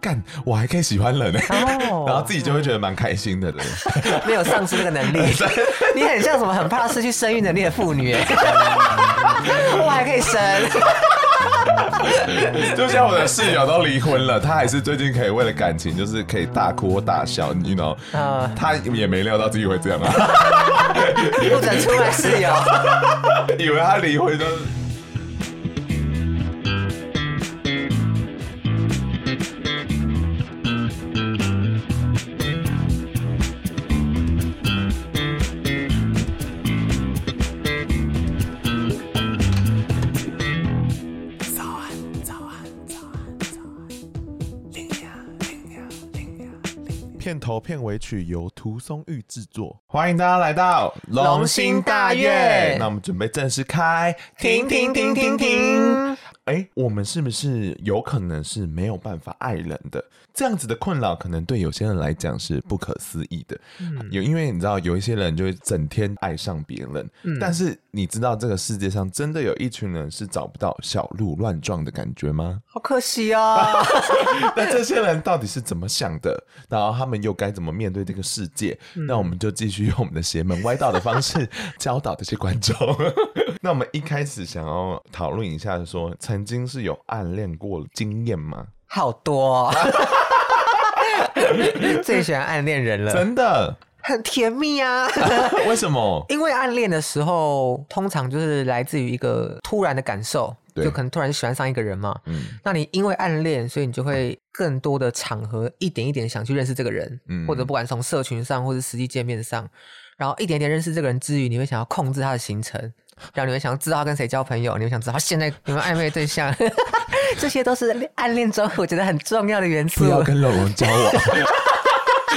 干，我还可以喜欢人。呢、欸，oh, 然后自己就会觉得蛮开心的，对。没有丧失这个能力，你很像什么很怕失去生育能力的妇女，我还可以生，就像我的室友都离婚了，他还是最近可以为了感情，就是可以大哭或大笑，你 you know，、uh, 他也没料到自己会这样啊，不准出卖室友，以为他离婚就是。头片尾曲由涂松玉制作，欢迎大家来到龙心大院。那我们准备正式开，停停停停停。哎、欸，我们是不是有可能是没有办法爱人的？这样子的困扰，可能对有些人来讲是不可思议的。有、嗯，因为你知道，有一些人就会整天爱上别人、嗯，但是你知道这个世界上真的有一群人是找不到小鹿乱撞的感觉吗？好可惜哦！那这些人到底是怎么想的？然后他们又该怎么面对这个世界？嗯、那我们就继续用我们的邪门 歪道的方式教导这些观众。那我们一开始想要讨论一下，说曾经是有暗恋过经验吗？好多、哦，最喜欢暗恋人了，真的很甜蜜啊！为什么？因为暗恋的时候，通常就是来自于一个突然的感受，就可能突然喜欢上一个人嘛。嗯，那你因为暗恋，所以你就会更多的场合一点一点想去认识这个人，嗯，或者不管从社群上或者实际见面上，然后一点点认识这个人之余，你会想要控制他的行程。然后你们想要知道他跟谁交朋友，你们想知道他现在有没有暧昧对象，这些都是暗恋中我觉得很重要的元素。不要跟老王交往。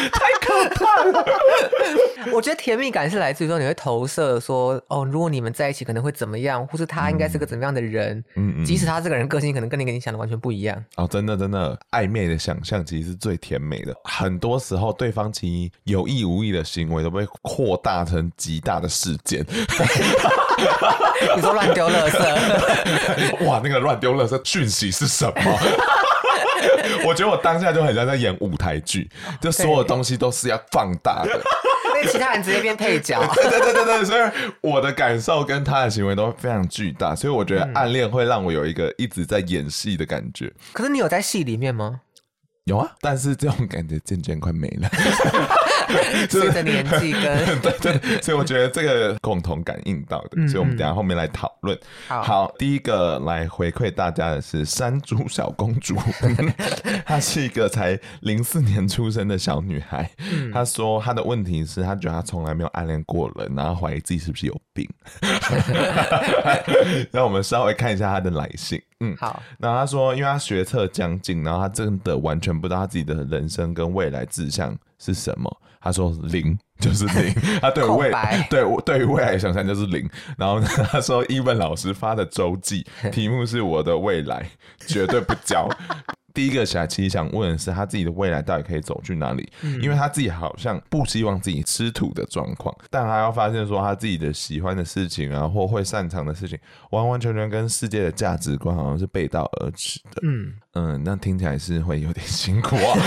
我觉得甜蜜感是来自于说你会投射说哦，如果你们在一起可能会怎么样，或是他应该是个怎么样的人。嗯嗯。即使他这个人个性可能跟你跟你想的完全不一样。哦，真的真的，暧昧的想象其实是最甜美的。很多时候，对方其实有意无意的行为都被扩大成极大的事件。你说乱丢垃圾？哇，那个乱丢垃圾讯息是什么？我觉得我当下就很像在演舞台剧，就所有东西都是要放大的，因为其他人直接变配角。对对对对对，所以我的感受跟他的行为都非常巨大，所以我觉得暗恋会让我有一个一直在演戏的感觉。可是你有在戏里面吗？有啊，但是这种感觉渐渐快没了。随着年纪跟 对，对对，所以我觉得这个共同感应到的，嗯、所以我们等下后面来讨论。好，好，第一个来回馈大家的是山竹小公主，她是一个才零四年出生的小女孩。嗯、她说她的问题是她觉得她从来没有暗恋过人，然后怀疑自己是不是有病。让我们稍微看一下他的来信。嗯，好。然后她说，因为他学测将近，然后他真的完全不知道他自己的人生跟未来志向是什么。他说零 就是零，他对未对对于未来想象就是零。然后他说，英文老师发的周记 题目是我的未来，绝对不交。第一个小孩其实想问的是，他自己的未来到底可以走去哪里？因为他自己好像不希望自己吃土的状况，但他要发现说他自己的喜欢的事情啊，或会擅长的事情，完完全全跟世界的价值观好像是背道而驰的。嗯嗯，那听起来是会有点辛苦啊。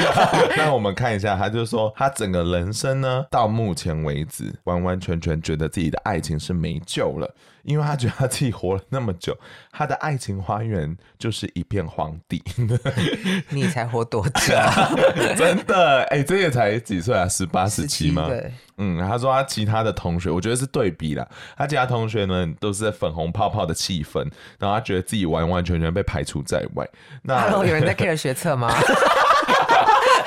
那我们看一下，他就说他整个人生呢，到目前为止，完完全全觉得自己的爱情是没救了。因为他觉得他自己活了那么久，他的爱情花园就是一片荒地。你才活多久？真的？哎、欸，这也才几岁啊？十八、十七吗？对。嗯，他说他其他的同学，我觉得是对比啦。他其他同学呢，都是粉红泡泡的气氛，然后他觉得自己完完全全被排除在外。那 Hello, 有人在 care 学测吗？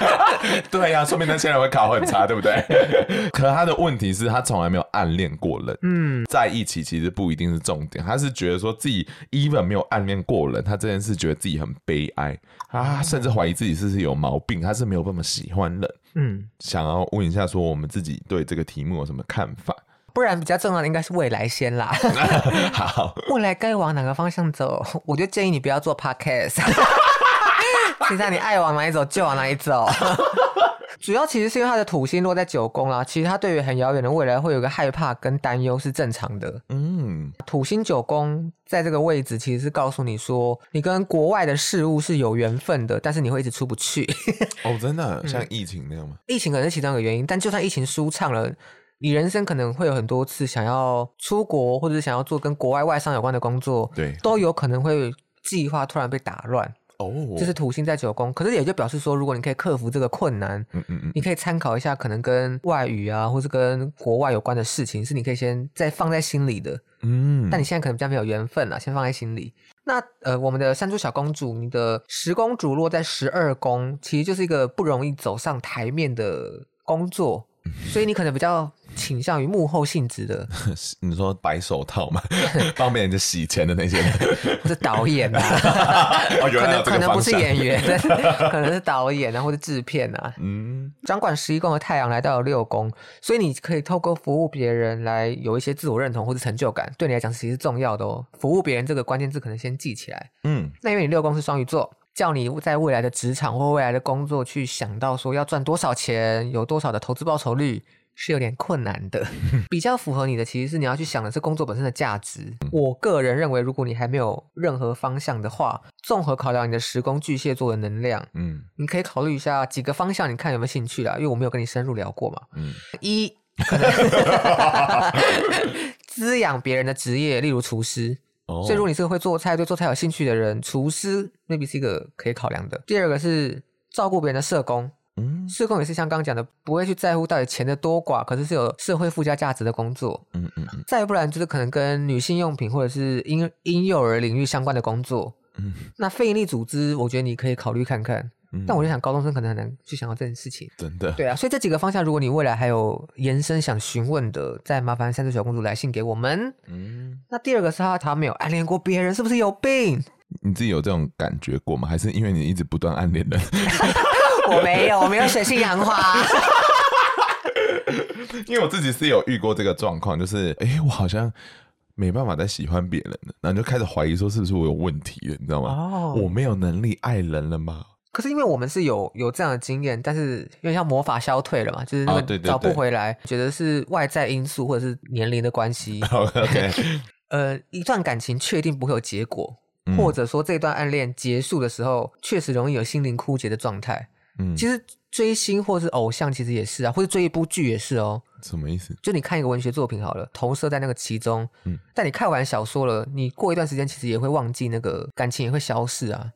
对呀、啊，说明那些人会考很差，对不对？可他的问题是他从来没有暗恋过人。嗯，在一起其实不一定是重点，他是觉得说自己 even 没有暗恋过人，他这件事觉得自己很悲哀啊，甚至怀疑自己是不是有毛病，他是没有那么喜欢人。嗯，想要问一下说我们自己对这个题目有什么看法？不然比较重要的应该是未来先啦。好，未来该往哪个方向走？我就建议你不要做 podcast。现在你爱往哪里走就往哪里走。主要其实是因为他的土星落在九宫啦，其实他对于很遥远的未来会有个害怕跟担忧是正常的。嗯，土星九宫在这个位置其实是告诉你说，你跟国外的事物是有缘分的，但是你会一直出不去。哦，真的像疫情那样吗？嗯，疫情可能是其中一个原因，但就算疫情舒畅了。你人生可能会有很多次想要出国，或者是想要做跟国外外商有关的工作，对，都有可能会计划突然被打乱。哦，这是土星在九宫，可是也就表示说，如果你可以克服这个困难，嗯嗯嗯，你可以参考一下，可能跟外语啊，或是跟国外有关的事情，是你可以先再放在心里的。嗯，但你现在可能比较没有缘分了，先放在心里。那呃，我们的山猪小公主，你的十公主落在十二宫，其实就是一个不容易走上台面的工作。所以你可能比较倾向于幕后性质的，你说白手套嘛，帮别人就洗钱的那些人，或是导演啊，可能可能不是演员，可能是导演啊，或者制片啊。嗯，掌管十一宫的太阳来到了六宫，所以你可以透过服务别人来有一些自我认同或者成就感，对你来讲其实是重要的哦。服务别人这个关键字可能先记起来。嗯，那因为你六宫是双鱼座。叫你在未来的职场或未来的工作去想到说要赚多少钱，有多少的投资报酬率是有点困难的。比较符合你的其实是你要去想的是工作本身的价值。我个人认为，如果你还没有任何方向的话，综合考量你的时宫巨蟹座的能量，嗯，你可以考虑一下几个方向，你看有没有兴趣啦？因为我没有跟你深入聊过嘛。嗯，一可能 滋养别人的职业，例如厨师。所以，如果你是个会做菜、对做菜有兴趣的人，厨师 maybe 是一个可以考量的。第二个是照顾别人的社工，嗯，社工也是像刚刚讲的，不会去在乎到底钱的多寡，可是是有社会附加价值的工作，嗯嗯嗯。再不然就是可能跟女性用品或者是婴婴幼儿领域相关的工作，嗯，那非营利组织，我觉得你可以考虑看看。但我就想，高中生可能很难去想到这件事情。真的，对啊，所以这几个方向，如果你未来还有延伸想询问的，再麻烦三只小公主来信给我们。嗯，那第二个是他，他没有暗恋过别人，是不是有病？你自己有这种感觉过吗？还是因为你一直不断暗恋人？我没有，我没有水性杨花。因为我自己是有遇过这个状况，就是哎、欸，我好像没办法再喜欢别人了，然后就开始怀疑说，是不是我有问题了？你知道吗？哦，我没有能力爱人了吗？可是因为我们是有有这样的经验，但是因为像魔法消退了嘛，就是那个找不回来，觉得是外在因素或者是年龄的关系。OK，呃，一段感情确定不会有结果，嗯、或者说这段暗恋结束的时候，确实容易有心灵枯竭的状态。嗯，其实追星或是偶像其实也是啊，或者追一部剧也是哦。什么意思？就你看一个文学作品好了，投射在那个其中，嗯，但你看完小说了，你过一段时间其实也会忘记那个感情，也会消逝啊。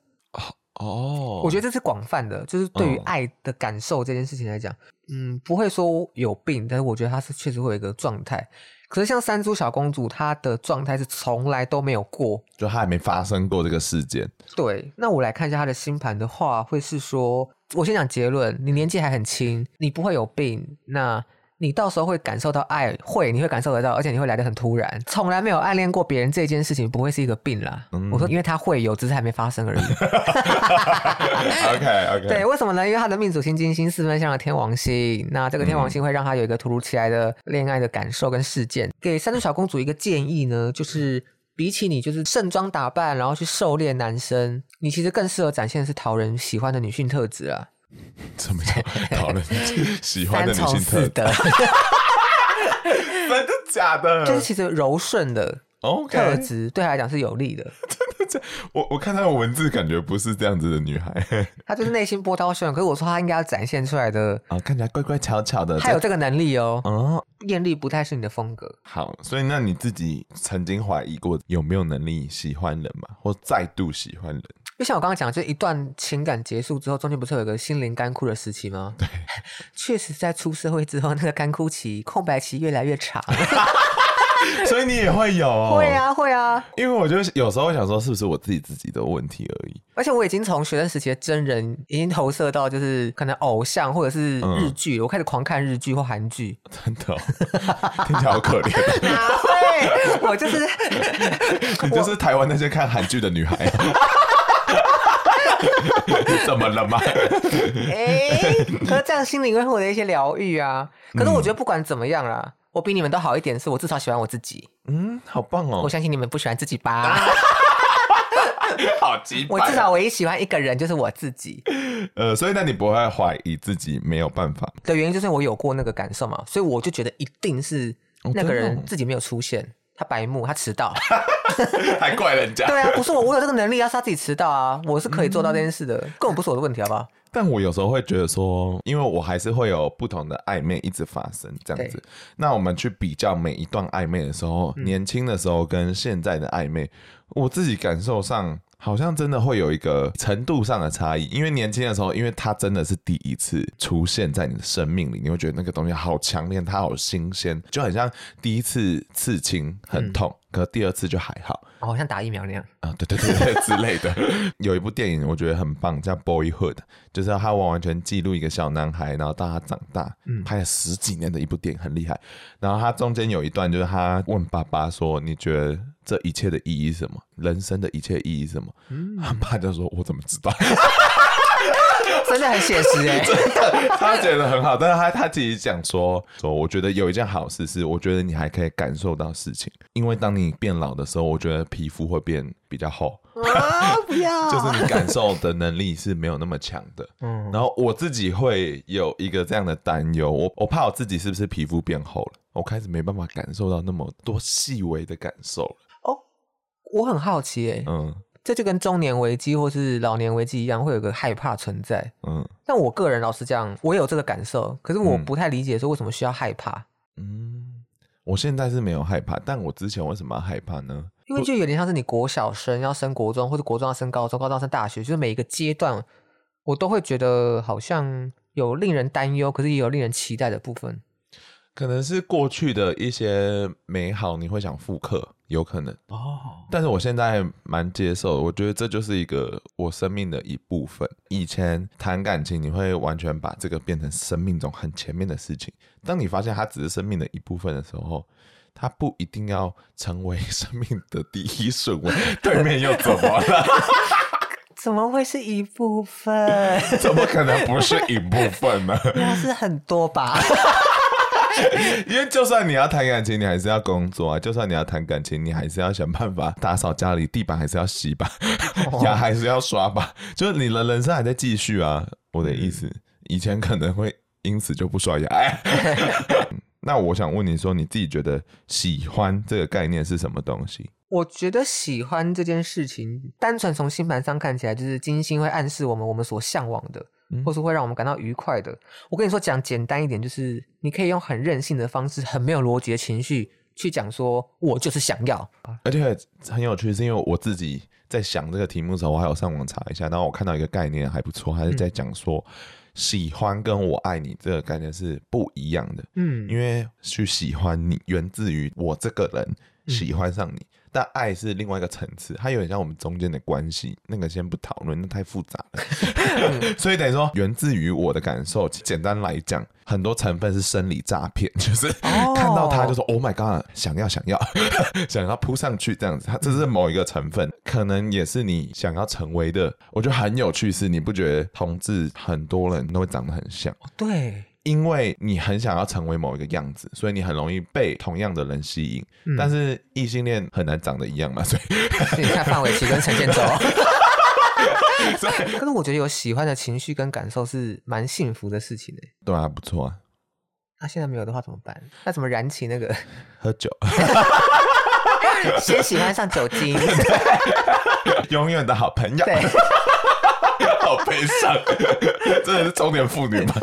哦，oh, 我觉得这是广泛的，就是对于爱的感受这件事情来讲，嗯，嗯，不会说有病，但是我觉得他是确实会有一个状态。可是像山猪小公主，她的状态是从来都没有过，就她还没发生过这个事件。对，那我来看一下她的星盘的话，会是说，我先讲结论，你年纪还很轻，你不会有病，那。你到时候会感受到爱，会，你会感受得到，而且你会来得很突然。从来没有暗恋过别人这件事情，不会是一个病啦。嗯、我说，因为他会有，只是还没发生而已。OK OK。对，为什么呢？因为他的命主星金星四分相的天王星，那这个天王星会让他有一个突如其来的恋爱的感受跟事件。给山猪小公主一个建议呢，就是比起你就是盛装打扮然后去狩猎男生，你其实更适合展现的是讨人喜欢的女性特质啊。怎么样 讨人喜欢的女性特质？真的假的？就是其实柔顺的特质对他来讲是有利的。我我看她的文字，感觉不是这样子的女孩。她就是内心波涛汹涌。可是我说她应该要展现出来的啊，看起来乖乖巧巧的。她有这个能力哦。哦，艳丽不太是你的风格。好，所以那你自己曾经怀疑过有没有能力喜欢人嘛？或再度喜欢人？就像我刚刚讲，就一段情感结束之后，中间不是有一个心灵干枯的时期吗？对，确实在出社会之后，那个干枯期、空白期越来越长。所以你也会有、哦？会啊，会啊。因为我就有时候想说，是不是我自己自己的问题而已？而且我已经从学生时期的真人，已经投射到就是可能偶像或者是日剧，嗯、我开始狂看日剧或韩剧。真的、哦，听起来好可怜。哪会？我就是，你就是台湾那些看韩剧的女孩。怎么了吗？哎、欸，可是这样心里会获得一些疗愈啊。可是我觉得不管怎么样啦，嗯、我比你们都好一点，是我至少喜欢我自己。嗯，好棒哦！我相信你们不喜欢自己吧？好奇怪。我至少唯一喜欢一个人就是我自己。呃，所以那你不会怀疑自己没有办法的原因，就是我有过那个感受嘛，所以我就觉得一定是那个人自己没有出现。哦他白目，他迟到，还怪人家。对啊，不是我，我有这个能力，要是他自己迟到啊，我是可以做到这件事的，根本不是我的问题，好不好？但我有时候会觉得说，因为我还是会有不同的暧昧一直发生这样子。那我们去比较每一段暧昧的时候，年轻的时候跟现在的暧昧，我自己感受上。好像真的会有一个程度上的差异，因为年轻的时候，因为他真的是第一次出现在你的生命里，你会觉得那个东西好强烈，它好新鲜，就很像第一次刺青很痛，嗯、可第二次就还好，好像打疫苗那样啊，对对对对之类的。有一部电影我觉得很棒，叫《Boyhood》，就是他完完全记录一个小男孩，然后到他长大，嗯，拍了十几年的一部电影，很厉害。然后他中间有一段就是他问爸爸说：“你觉得？”这一切的意义是什么？人生的一切意义是什么？嗯，他爸就说：“我怎么知道？” 真的很写实哎，真的，他觉得很好。但是他他自己讲说：“说我觉得有一件好事是，我觉得你还可以感受到事情，因为当你变老的时候，我觉得皮肤会变比较厚。啊，不要，就是你感受的能力是没有那么强的。嗯，然后我自己会有一个这样的担忧，我我怕我自己是不是皮肤变厚了？我开始没办法感受到那么多细微的感受了。”我很好奇，哎，嗯，这就跟中年危机或是老年危机一样，会有个害怕存在，嗯。但我个人老实讲，我也有这个感受，可是我不太理解说为什么需要害怕。嗯，我现在是没有害怕，但我之前为什么要害怕呢？因为就有点像是你国小生要升国中，或者国中要升高中，高中要升大学，就是每一个阶段，我都会觉得好像有令人担忧，可是也有令人期待的部分。可能是过去的一些美好，你会想复刻。有可能哦，但是我现在蛮接受的，我觉得这就是一个我生命的一部分。以前谈感情，你会完全把这个变成生命中很前面的事情。当你发现它只是生命的一部分的时候，它不一定要成为生命的第一顺位。对面又怎么了？怎么会是一部分？怎么可能不是一部分呢？那是很多吧。因为就算你要谈感情，你还是要工作啊；就算你要谈感情，你还是要想办法打扫家里，地板还是要洗吧，牙还是要刷吧。就是你的人生还在继续啊。我的意思，以前可能会因此就不刷牙。那我想问你说，你自己觉得喜欢这个概念是什么东西？我觉得喜欢这件事情，单纯从星盘上看起来，就是金星会暗示我们我们所向往的。或是会让我们感到愉快的。我跟你说，讲简单一点，就是你可以用很任性的方式，很没有逻辑的情绪去讲说，我就是想要。而且很有趣，是因为我自己在想这个题目的时候，我还有上网查一下，然后我看到一个概念还不错，还是在讲说，喜欢跟我爱你这个概念是不一样的。嗯，因为去喜欢你，源自于我这个人喜欢上你。嗯但爱是另外一个层次，它有点像我们中间的关系，那个先不讨论，那太复杂了。所以等于说，源自于我的感受，简单来讲，很多成分是生理诈骗，就是 看到他就说 “Oh my God”，想要想要 想要扑上去这样子，它这是某一个成分，可能也是你想要成为的。我觉得很有趣，是你不觉得同志很多人都会长得很像？对。因为你很想要成为某一个样子，所以你很容易被同样的人吸引。嗯、但是异性恋很难长得一样嘛，所以 你看范玮琪跟陈建州。可是我觉得有喜欢的情绪跟感受是蛮幸福的事情呢。对啊，不错啊。那、啊、现在没有的话怎么办？那怎么燃起那个？喝酒。先喜欢上酒精。永远的好朋友。对好悲伤，真的是中年妇女吗？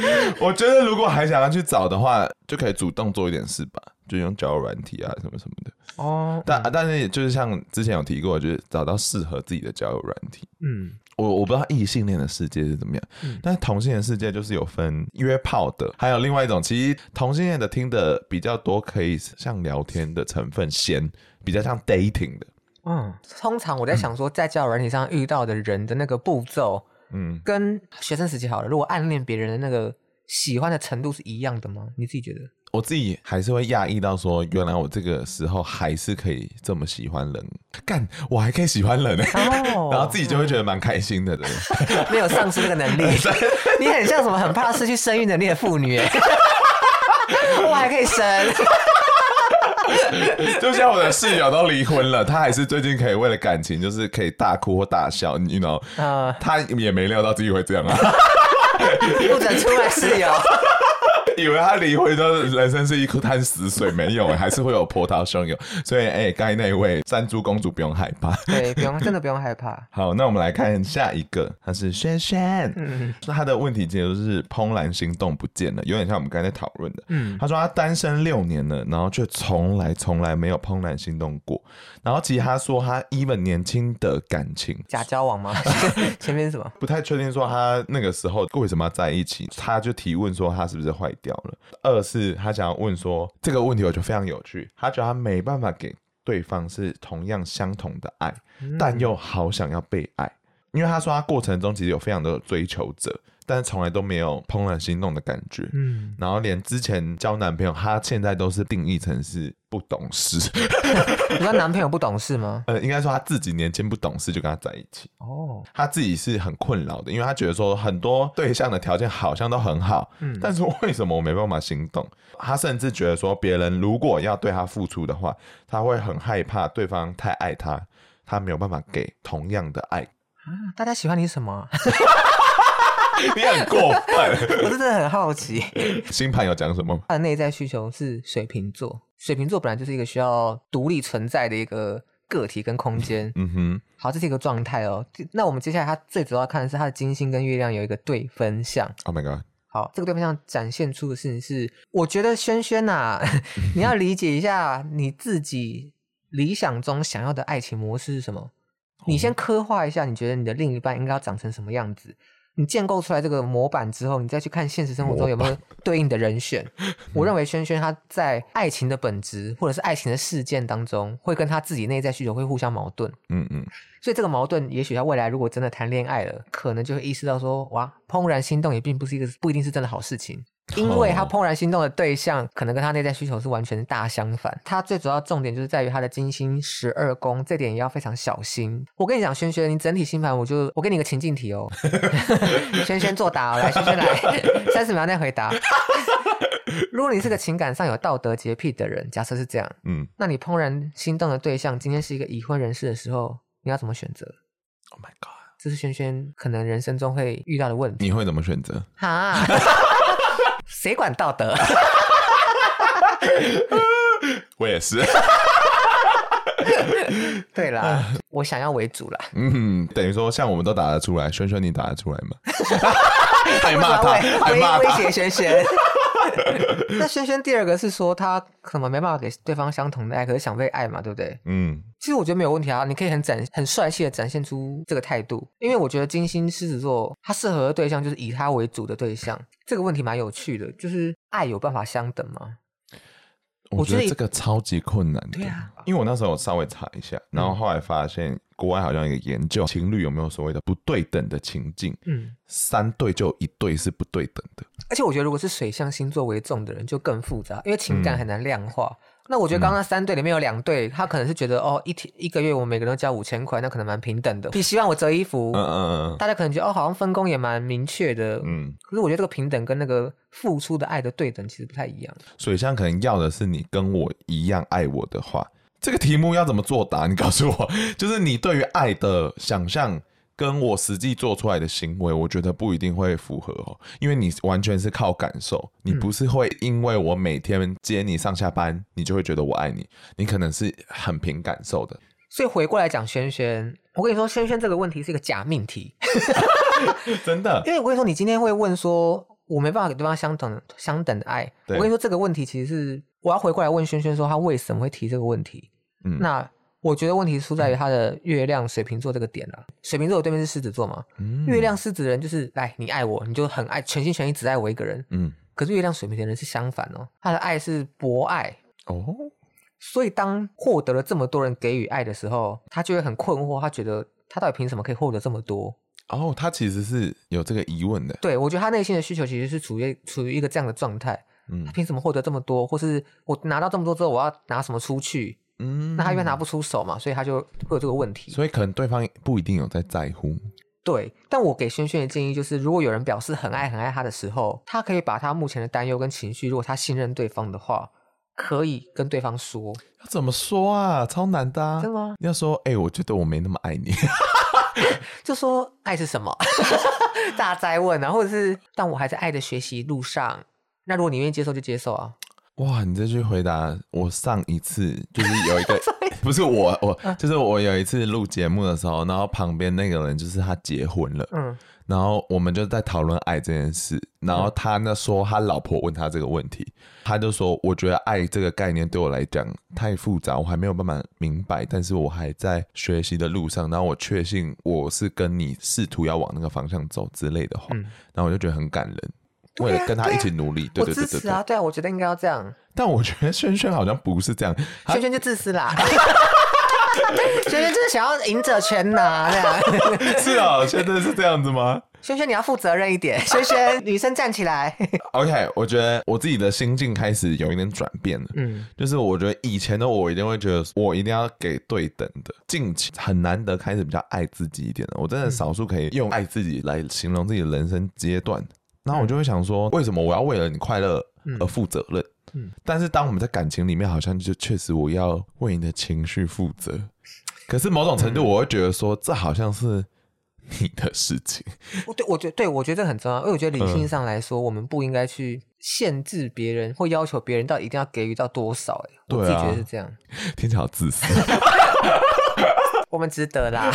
我觉得如果还想要去找的话，就可以主动做一点事吧，就用交友软体啊什么什么的。哦，但但是也就是像之前有提过，就是找到适合自己的交友软体。嗯，我我不知道异性恋的世界是怎么样，嗯、但是同性恋世界就是有分约炮的，还有另外一种，其实同性恋的听的比较多，可以像聊天的成分，先比较像 dating 的。嗯，通常我在想说，在交友软体上遇到的人的那个步骤，嗯，跟学生时期好了，如果暗恋别人的那个喜欢的程度是一样的吗？你自己觉得？我自己还是会讶异到说，原来我这个时候还是可以这么喜欢人，干我还可以喜欢人呢、欸，oh, 然后自己就会觉得蛮开心的，对，没有丧失这个能力，你很像什么很怕失去生育能力的妇女，我还可以生，就像我的室友都离婚了，他还是最近可以为了感情，就是可以大哭或大笑，你 you know，、uh, 他也没料到自己会这样啊，不准出卖室友。以为他离婚的人生是一颗滩死水，没有，还是会有波涛汹涌。所以，哎、欸，刚才那位山猪公主不用害怕，对，不用，真的不用害怕。好，那我们来看下一个，他是轩轩，嗯，他的问题其实是怦然心动不见了，有点像我们刚才讨论的。嗯，他说他单身六年了，然后却从来从来没有怦然心动过。然后，其实他说他 even 年轻的感情假交往吗？前面是什么？不太确定。说他那个时候为什么要在一起？他就提问说他是不是坏掉了？二是他想要问说这个问题，我觉得非常有趣。他觉得他没办法给对方是同样相同的爱，但又好想要被爱，因为他说他过程中其实有非常多的追求者。但是从来都没有怦然心动的感觉，嗯，然后连之前交男朋友，他现在都是定义成是不懂事。你说男朋友不懂事吗？呃，应该说他自己年轻不懂事就跟他在一起。哦，他自己是很困扰的，因为他觉得说很多对象的条件好像都很好，嗯，但是为什么我没办法心动？他甚至觉得说别人如果要对他付出的话，他会很害怕对方太爱他，他没有办法给同样的爱。啊，大家喜欢你什么？你很过分，我真的很好奇，星盘有讲什么？他的内在需求是水瓶座，水瓶座本来就是一个需要独立存在的一个个体跟空间。嗯哼，好，这是一个状态哦。那我们接下来，他最主要看的是他的金星跟月亮有一个对分相。Oh my god！好，这个对分相展现出的事情是，我觉得轩轩呐，你要理解一下你自己理想中想要的爱情模式是什么。你先刻画一下，你觉得你的另一半应该要长成什么样子？你建构出来这个模板之后，你再去看现实生活中有没有对应的人选。我认为轩轩他在爱情的本质或者是爱情的事件当中，会跟他自己内在需求会互相矛盾。嗯嗯，所以这个矛盾，也许他未来如果真的谈恋爱了，可能就会意识到说，哇，怦然心动也并不是一个不一定是真的好事情。因为他怦然心动的对象，可能跟他内在需求是完全大相反。他最主要重点就是在于他的金星十二宫，这点也要非常小心。我跟你讲，轩轩，你整体星盘，我就我给你个情境题哦。轩轩作答哦，来，轩轩来，三十秒内回答。如果你是个情感上有道德洁癖的人，假设是这样，嗯，那你怦然心动的对象今天是一个已婚人士的时候，你要怎么选择？Oh my god，这是轩轩可能人生中会遇到的问题。你会怎么选择？哈。谁管道德？我也是。对啦，我想要为主啦。嗯，等于说，像我们都打得出来，轩轩你打得出来吗？还骂他，还骂他，威胁轩轩。那轩轩第二个是说，他可能没办法给对方相同的爱，可是想被爱嘛，对不对？嗯，其实我觉得没有问题啊，你可以很展、很帅气的展现出这个态度，因为我觉得金星狮子座他适合的对象就是以他为主的对象。这个问题蛮有趣的，就是爱有办法相等吗？我觉得这个超级困难的，对啊，因为我那时候稍微查一下，然后后来发现国外好像有一个研究，情侣有没有所谓的不对等的情境？嗯，三对就一对是不对等的。而且我觉得，如果是水象星座为重的人，就更复杂，因为情感很难量化。嗯那我觉得刚刚三对里面有两对，他可能是觉得哦，一天一个月我每个人都交五千块，那可能蛮平等的。你希望我折衣服，嗯嗯嗯，大家可能觉得哦，好像分工也蛮明确的，嗯。可是我觉得这个平等跟那个付出的爱的对等其实不太一样。水象可能要的是你跟我一样爱我的话，这个题目要怎么作答？你告诉我，就是你对于爱的想象。跟我实际做出来的行为，我觉得不一定会符合哦，因为你完全是靠感受，你不是会因为我每天接你上下班，你就会觉得我爱你，你可能是很凭感受的。所以回过来讲，轩轩，我跟你说，轩轩这个问题是一个假命题，真的。因为我跟你说，你今天会问说，我没办法给对方相等相等的爱，我跟你说这个问题其实是我要回过来问轩轩说，他为什么会提这个问题？嗯，那我觉得问题出在于他的月亮水瓶座这个点了。水瓶座的对面是狮子座嘛？嗯，月亮狮子的人就是来，你爱我，你就很爱，全心全意只爱我一个人。嗯，可是月亮水瓶的人是相反哦，他的爱是博爱哦。所以当获得了这么多人给予爱的时候，他就会很困惑，他觉得他到底凭什么可以获得这么多？哦，他其实是有这个疑问的。对，我觉得他内心的需求其实是处于处于一个这样的状态。嗯，他凭什么获得这么多？或是我拿到这么多之后，我要拿什么出去？嗯，那他因为拿不出手嘛，所以他就会有这个问题。所以可能对方不一定有在在乎。对，但我给轩轩的建议就是，如果有人表示很爱很爱他的时候，他可以把他目前的担忧跟情绪，如果他信任对方的话，可以跟对方说。要怎么说啊？超难的啊。真的吗？你要说，哎、欸，我觉得我没那么爱你。就说爱是什么？大家在问啊，或者是但我还在爱的学习路上。那如果你愿意接受，就接受啊。哇，你这句回答，我上一次就是有一个，不是我，我就是我有一次录节目的时候，然后旁边那个人就是他结婚了，嗯，然后我们就在讨论爱这件事，然后他那说他老婆问他这个问题，他就说我觉得爱这个概念对我来讲太复杂，我还没有办法明白，但是我还在学习的路上，然后我确信我是跟你试图要往那个方向走之类的话，嗯，然后我就觉得很感人。为了跟他一起努力，对对对对，我支持啊，对啊，我觉得应该要这样。但我觉得轩轩好像不是这样，轩轩就自私啦。轩轩就是想要赢者全拿，这样。是啊，轩轩是这样子吗？轩轩，你要负责任一点。轩轩，女生站起来。OK，我觉得我自己的心境开始有一点转变了。嗯，就是我觉得以前的我一定会觉得我一定要给对等的，近期很难得开始比较爱自己一点的。我真的少数可以用爱自己来形容自己的人生阶段。然后我就会想说，为什么我要为了你快乐而负责任？嗯，嗯，但是当我们在感情里面，好像就确实我要为你的情绪负责。可是某种程度，我会觉得说，这好像是你的事情。我对，我觉得对，我觉得这很重要，因为我觉得理性上来说，嗯、我们不应该去限制别人或要求别人到底一定要给予到多少。哎，我自己觉得是这样。听起来好自私。我们值得啦。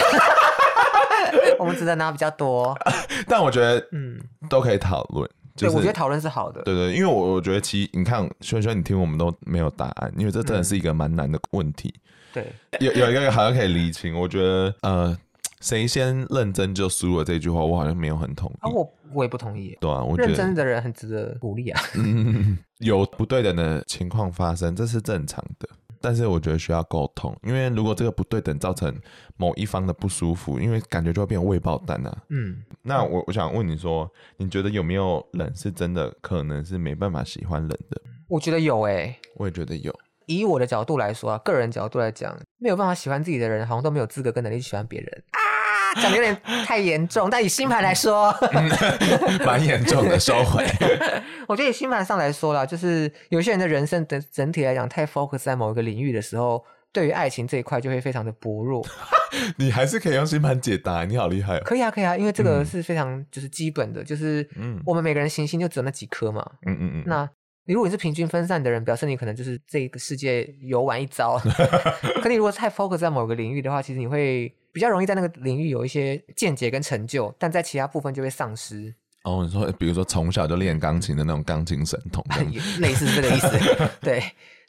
我们只能拿比较多，但我觉得，嗯，都可以讨论。对，我觉得讨论是好的。对对，因为我我觉得，其实你看，轩轩，你听我们都没有答案，因为这真的是一个蛮难的问题。对，有有一个好像可以理清。我觉得，呃，谁先认真就输了这句话，我好像没有很同意。啊，我我也不同意。对啊，我觉得认真的人很值得鼓励啊。嗯，有不对等的情况发生，这是正常的。但是我觉得需要沟通，因为如果这个不对等造成某一方的不舒服，因为感觉就会变成未爆弹啊。嗯，那我我想问你说，你觉得有没有人是真的可能是没办法喜欢人的？我觉得有诶、欸，我也觉得有。以我的角度来说啊，个人角度来讲，没有办法喜欢自己的人，好像都没有资格跟能力去喜欢别人。讲的有点太严重，但以星盘来说，蛮严重的，收回。我觉得以星盘上来说啦，就是有些人的人生的整体来讲，太 focus 在某一个领域的时候，对于爱情这一块就会非常的薄弱。你还是可以用星盘解答，你好厉害哦。可以啊，可以啊，因为这个是非常就是基本的，嗯、就是我们每个人行星就只有那几颗嘛。嗯嗯嗯。那你如果你是平均分散的人，表示你可能就是这个世界游玩一遭。可你如果太 focus 在某个领域的话，其实你会。比较容易在那个领域有一些见解跟成就，但在其他部分就会丧失。哦，你说，比如说从小就练钢琴的那种钢琴神童，类似是这个意思。对，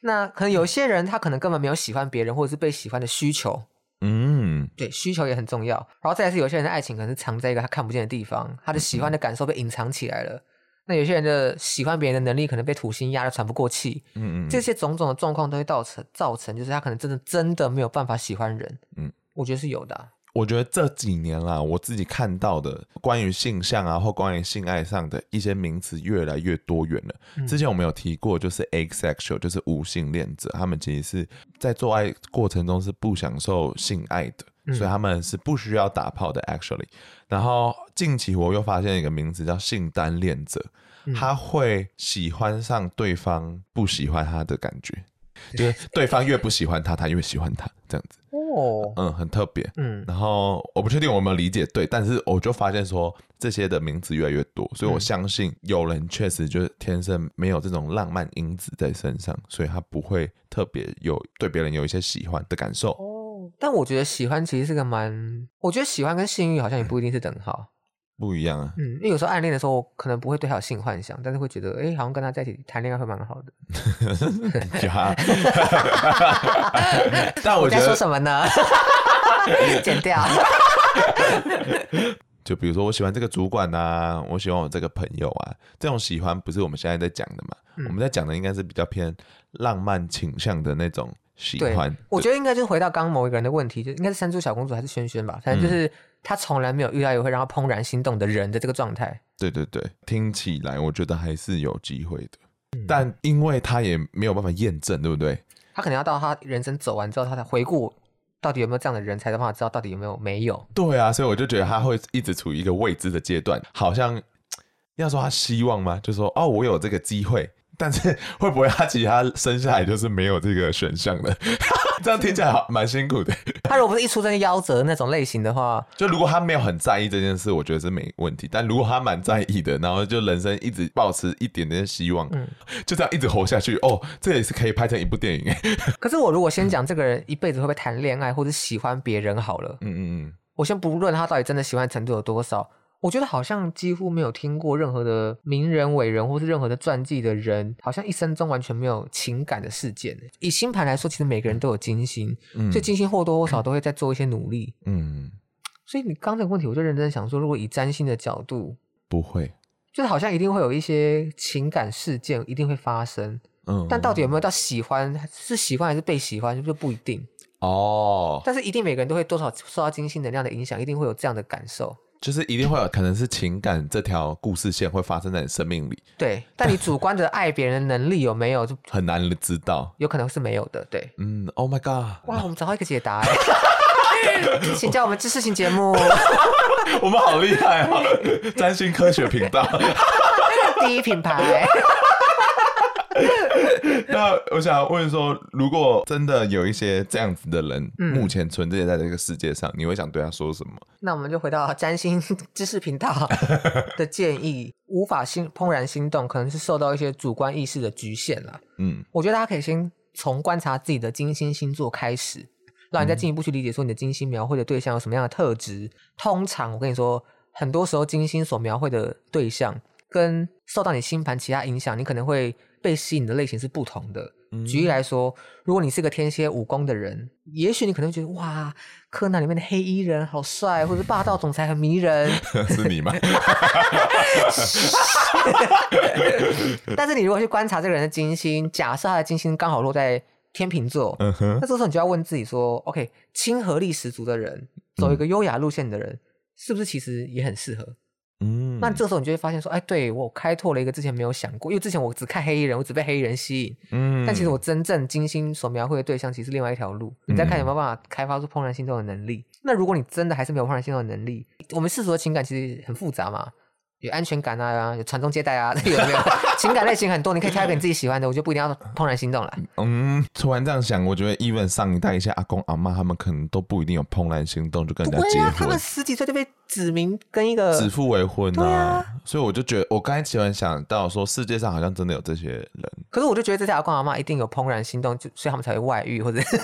那可能有些人他可能根本没有喜欢别人或者是被喜欢的需求。嗯，对，需求也很重要。然后再来是有些人的爱情可能是藏在一个他看不见的地方，他的喜欢的感受被隐藏起来了。嗯、那有些人的喜欢别人的能力可能被土星压得喘不过气。嗯嗯，这些种种的状况都会造成造成，就是他可能真的真的没有办法喜欢人。嗯。我觉得是有的啊。我觉得这几年啦，我自己看到的关于性向啊，或关于性爱上的一些名词越来越多元了。嗯。之前我们有提过，就是 asexual，就是无性恋者，他们其实是在做爱过程中是不享受性爱的，嗯。所以他们是不需要打炮的，actually。然后近期我又发现一个名词叫性单恋者，他会喜欢上对方不喜欢他的感觉。就是对方越不喜欢他，他越喜欢他，这样子。哦，嗯，很特别。嗯，然后我不确定我有没有理解对，但是我就发现说这些的名字越来越多，所以我相信有人确实就是天生没有这种浪漫因子在身上，所以他不会特别有对别人有一些喜欢的感受。哦，但我觉得喜欢其实是个蛮，我觉得喜欢跟性欲好像也不一定是等号。不一样啊。嗯，因为有时候暗恋的时候，我可能不会对他有性幻想，但是会觉得，哎，好像跟他在一起谈恋爱会蛮好的。但我觉得在说什么呢？剪掉。就比如说，我喜欢这个主管啊，我喜欢我这个朋友啊，这种喜欢不是我们现在在讲的嘛？嗯、我们在讲的应该是比较偏浪漫倾向的那种喜欢。我觉得应该就是回到刚刚某一个人的问题，就应该是山猪小公主还是萱萱吧？反正就是他从来没有遇到一个会让他怦然心动的人的这个状态。对对对，听起来我觉得还是有机会的，嗯、但因为他也没有办法验证，对不对？他可能要到他人生走完之后，他才回顾。到底有没有这样的人才能办法知道到底有没有没有？对啊，所以我就觉得他会一直处于一个未知的阶段，好像要说他希望吗？就说哦，我有这个机会。但是会不会他其实他生下来就是没有这个选项的？这样听起来好蛮辛苦的。他如果不是一出生就夭折那种类型的话，就如果他没有很在意这件事，我觉得是没问题。但如果他蛮在意的，然后就人生一直保持一点点希望，嗯，就这样一直活下去，哦，这也是可以拍成一部电影。可是我如果先讲这个人一辈子会不会谈恋爱或者喜欢别人好了，嗯嗯嗯，我先不论他到底真的喜欢程度有多少。我觉得好像几乎没有听过任何的名人伟人，或是任何的传记的人，好像一生中完全没有情感的事件。以星盘来说，其实每个人都有金星，嗯、所以金星或多或少都会在做一些努力。嗯，所以你刚这个问题，我就认真想说，如果以占星的角度，不会，就是好像一定会有一些情感事件一定会发生。嗯，但到底有没有到喜欢，是喜欢还是被喜欢，就不一定。哦，但是一定每个人都会多少受到金星能量的影响，一定会有这样的感受。就是一定会有可能是情感这条故事线会发生在你生命里，对。但你主观的爱别人的能力有没有，就很难知道。有可能是没有的，对。嗯，Oh my God！哇，我们找到一个解答哎！请叫我们知识型节目，我们好厉害啊！占星科学频道 第一品牌。那我想问说，如果真的有一些这样子的人，目前存在在这个世界上，嗯、你会想对他说什么？那我们就回到占星知识频道 的建议，无法心怦然心动，可能是受到一些主观意识的局限了。嗯，我觉得大家可以先从观察自己的金星星座开始，让你再进一步去理解说你的金星描绘的对象有什么样的特质。通常我跟你说，很多时候金星所描绘的对象，跟受到你星盘其他影响，你可能会。被吸引的类型是不同的。举例来说，如果你是个天蝎武功的人，也许你可能会觉得哇，柯南里面的黑衣人好帅，或者霸道总裁很迷人。是你吗？但是你如果去观察这个人的金星，假设他的金星刚好落在天秤座，那这时候你就要问自己说：OK，亲和力十足的人，走一个优雅路线的人，嗯、是不是其实也很适合？嗯，那这时候你就会发现说，哎，对，我开拓了一个之前没有想过，因为之前我只看黑衣人，我只被黑衣人吸引，嗯，但其实我真正精心所描绘的对象，其实另外一条路，你再看有没有办法开发出怦然心动的能力。嗯、那如果你真的还是没有怦然心动的能力，我们世俗的情感其实很复杂嘛。有安全感啊，有传宗接代啊，有 没有？情感类型很多，你可以挑一个你自己喜欢的，我就不一定要怦然心动了。嗯，突然这样想，我觉得 even 上一代一些阿公阿妈，他们可能都不一定有怦然心动，就跟人家结婚。啊、他们十几岁就被指名跟一个指腹为婚啊，啊所以我就觉得，我刚才突然想到说，世界上好像真的有这些人。可是我就觉得这些阿公阿妈一定有怦然心动，就所以他们才会外遇或者。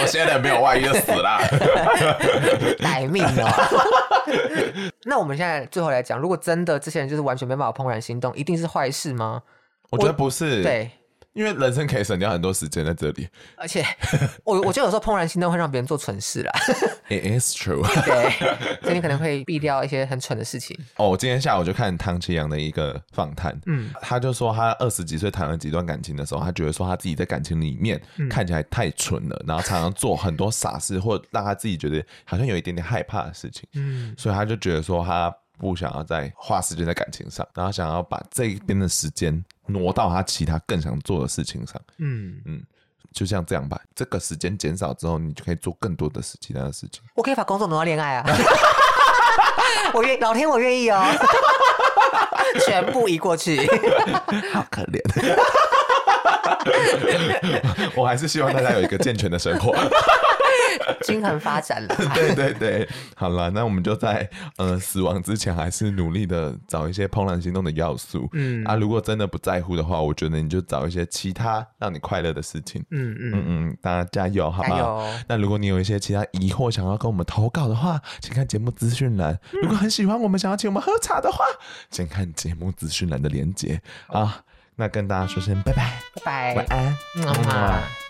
有些人没有外遇就死了，歹命哦。那我们现在最后来讲，如果真的这些人就是完全没办法怦然心动，一定是坏事吗？我觉得不是，对。因为人生可以省掉很多时间在这里，而且 我我觉得有时候怦然心动会让别人做蠢事啦。It is true。对，所以你可能会避掉一些很蠢的事情。哦，我今天下午就看唐綺阳的一个访谈，嗯，他就说他二十几岁谈了几段感情的时候，他觉得说他自己在感情里面看起来太蠢了，嗯、然后常常做很多傻事，或让他自己觉得好像有一点点害怕的事情，嗯，所以他就觉得说他不想要再花时间在感情上，然后想要把这一边的时间。挪到他其他更想做的事情上，嗯嗯，就像这样吧。这个时间减少之后，你就可以做更多的事，其他的事情。我可以把工作挪到恋爱啊！我愿老天，我愿意哦，全部移过去。好可怜，我还是希望大家有一个健全的生活。均衡发展了。对对对，好了，那我们就在呃死亡之前，还是努力的找一些怦然心动的要素。嗯啊，如果真的不在乎的话，我觉得你就找一些其他让你快乐的事情。嗯嗯嗯嗯，大家加油，好不好？那如果你有一些其他疑惑想要跟我们投稿的话，请看节目资讯栏。如果很喜欢我们，想要请我们喝茶的话，请看节目资讯栏的连接啊。那跟大家说声拜拜，拜拜，晚安，嗯。